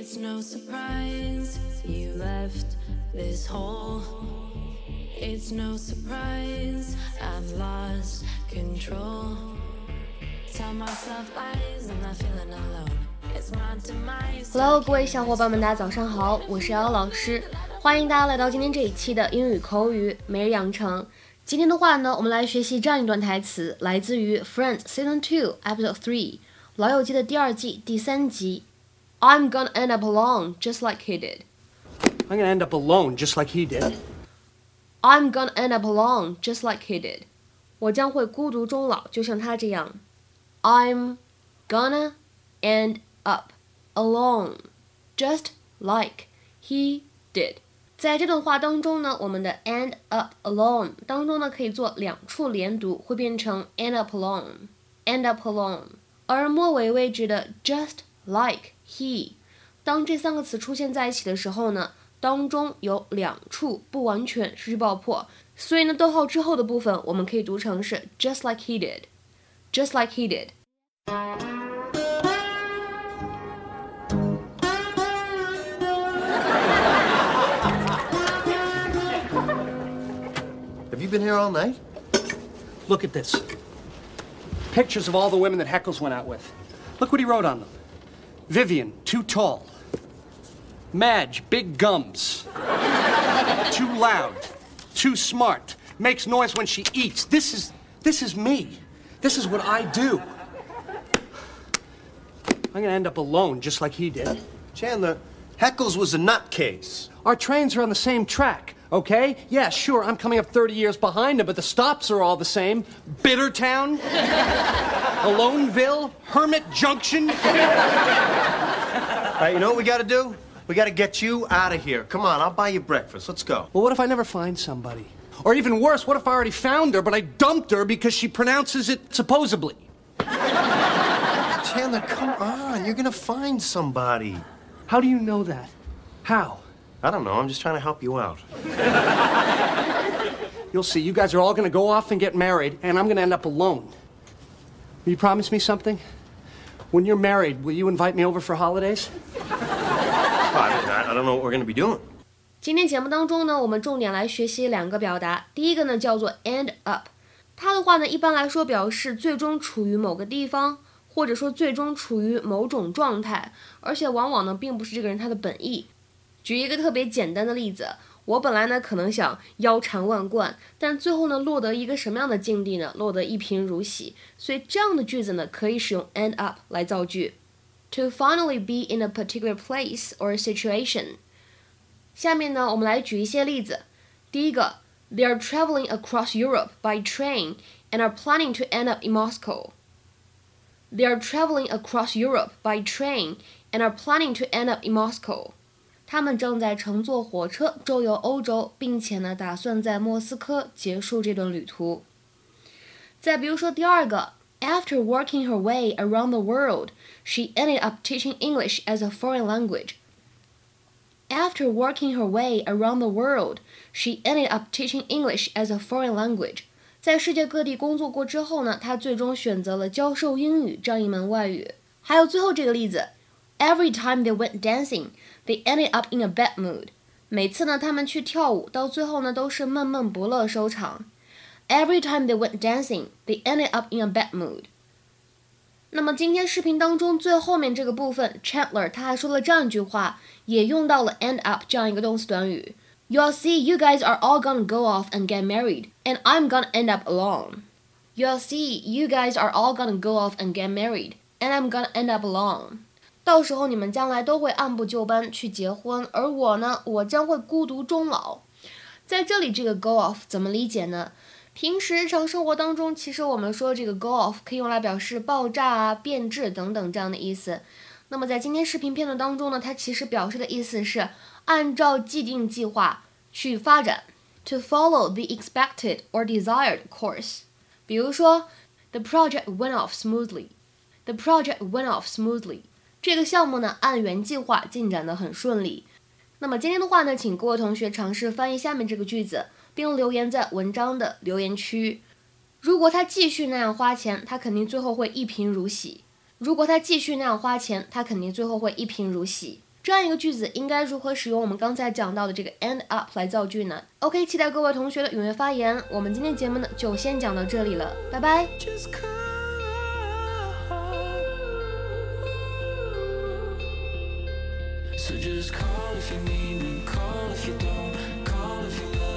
It's no surprise you left this hole. It's no surprise I've lost control. Tell myself lies, I'm not feeling alone. It's my demise. Hello，各位小伙伴们，大家早上好，我是姚老师，欢迎大家来到今天这一期的英语口语每日养成。今天的话呢，我们来学习这样一段台词，来自于《Friends Season Two Episode Three》老友记的第二季第三集。I'm gonna end up alone, just like he did. I'm gonna end up alone just like he did. I'm gonna end up alone, just like he did. 我将会孤独终老，就像他这样。I'm gonna end up alone, just like he did. 在这段话当中呢，我们的 end up alone 当中呢可以做两处连读，会变成 end up alone, end up alone。而末尾位置的 just like he，当这三个词出现在一起的时候呢，当中有两处不完全失去爆破，所以呢，逗号之后的部分我们可以读成是 just like he did，just like he did。 Have you been here all night? Look at this. Pictures of all the women that Heckles went out with. Look what he wrote on them. Vivian, too tall. Madge, big gums. too loud. Too smart. Makes noise when she eats. This is this is me. This is what I do. I'm gonna end up alone just like he did. Chandler, Heckles was a nutcase. Our trains are on the same track, okay? Yeah, sure, I'm coming up 30 years behind him, but the stops are all the same. Bittertown, Aloneville, Hermit Junction. All right, you know what we gotta do? We gotta get you out of here. Come on, I'll buy you breakfast. Let's go. Well, what if I never find somebody? Or even worse, what if I already found her, but I dumped her because she pronounces it supposedly? Chandler, come on. You're gonna find somebody. How do you know that? How? I don't know. I'm just trying to help you out. You'll see, you guys are all gonna go off and get married, and I'm gonna end up alone. Will you promise me something? When you're married, will you invite me over for holidays? I, I don't know what we're gonna be doing. 今天节目当中呢，我们重点来学习两个表达。第一个呢叫做 end up，它的话呢一般来说表示最终处于某个地方，或者说最终处于某种状态，而且往往呢并不是这个人他的本意。举一个特别简单的例子，我本来呢可能想腰缠万贯，但最后呢落得一个什么样的境地呢？落得一贫如洗。所以这样的句子呢可以使用 end up 来造句。To finally be in a particular place or situation。下面呢，我们来举一些例子。第一个，They are traveling across Europe by train and are planning to end up in Moscow. They are traveling across Europe by train and are planning to end up in Moscow. 他们正在乘坐火车周游欧洲，并且呢，打算在莫斯科结束这段旅途。再比如说第二个，After working her way around the world, she ended up teaching English as a foreign language. After working her way around the world, she ended up teaching English as a foreign language. 在世界各地工作过之后呢，她最终选择了教授英语这样一门外语。还有最后这个例子 ，Every time they went dancing, they ended up in a bad mood. 每次呢，他们去跳舞，到最后呢，都是闷闷不乐收场。Every time they went dancing, they ended up in a bad mood. 那么今天视频当中最后面这个部分，Chandler 他还说了这样一句话，也用到了 end up 这样一个动词短语。You'll see, you guys are all gonna go off and get married, and I'm gonna end up alone. You'll see, you guys are all gonna go off and get married, and I'm gonna end up alone. 到时候你们将来都会按部就班去结婚，而我呢，我将会孤独终老。在这里，这个 go off 怎么理解呢？平时日常生活当中，其实我们说这个 go off 可以用来表示爆炸啊、变质等等这样的意思。那么在今天视频片段当中呢，它其实表示的意思是按照既定计划去发展，to follow the expected or desired course。比如说，the project went off smoothly。The project went off smoothly。这个项目呢，按原计划进展得很顺利。那么今天的话呢，请各位同学尝试翻译下面这个句子。并留言在文章的留言区。如果他继续那样花钱，他肯定最后会一贫如洗。如果他继续那样花钱，他肯定最后会一贫如洗。这样一个句子应该如何使用我们刚才讲到的这个 end up 来造句呢？OK，期待各位同学的踊跃发言。我们今天节目呢就先讲到这里了，拜拜。So just call if you need me, call if you don't, call if you love.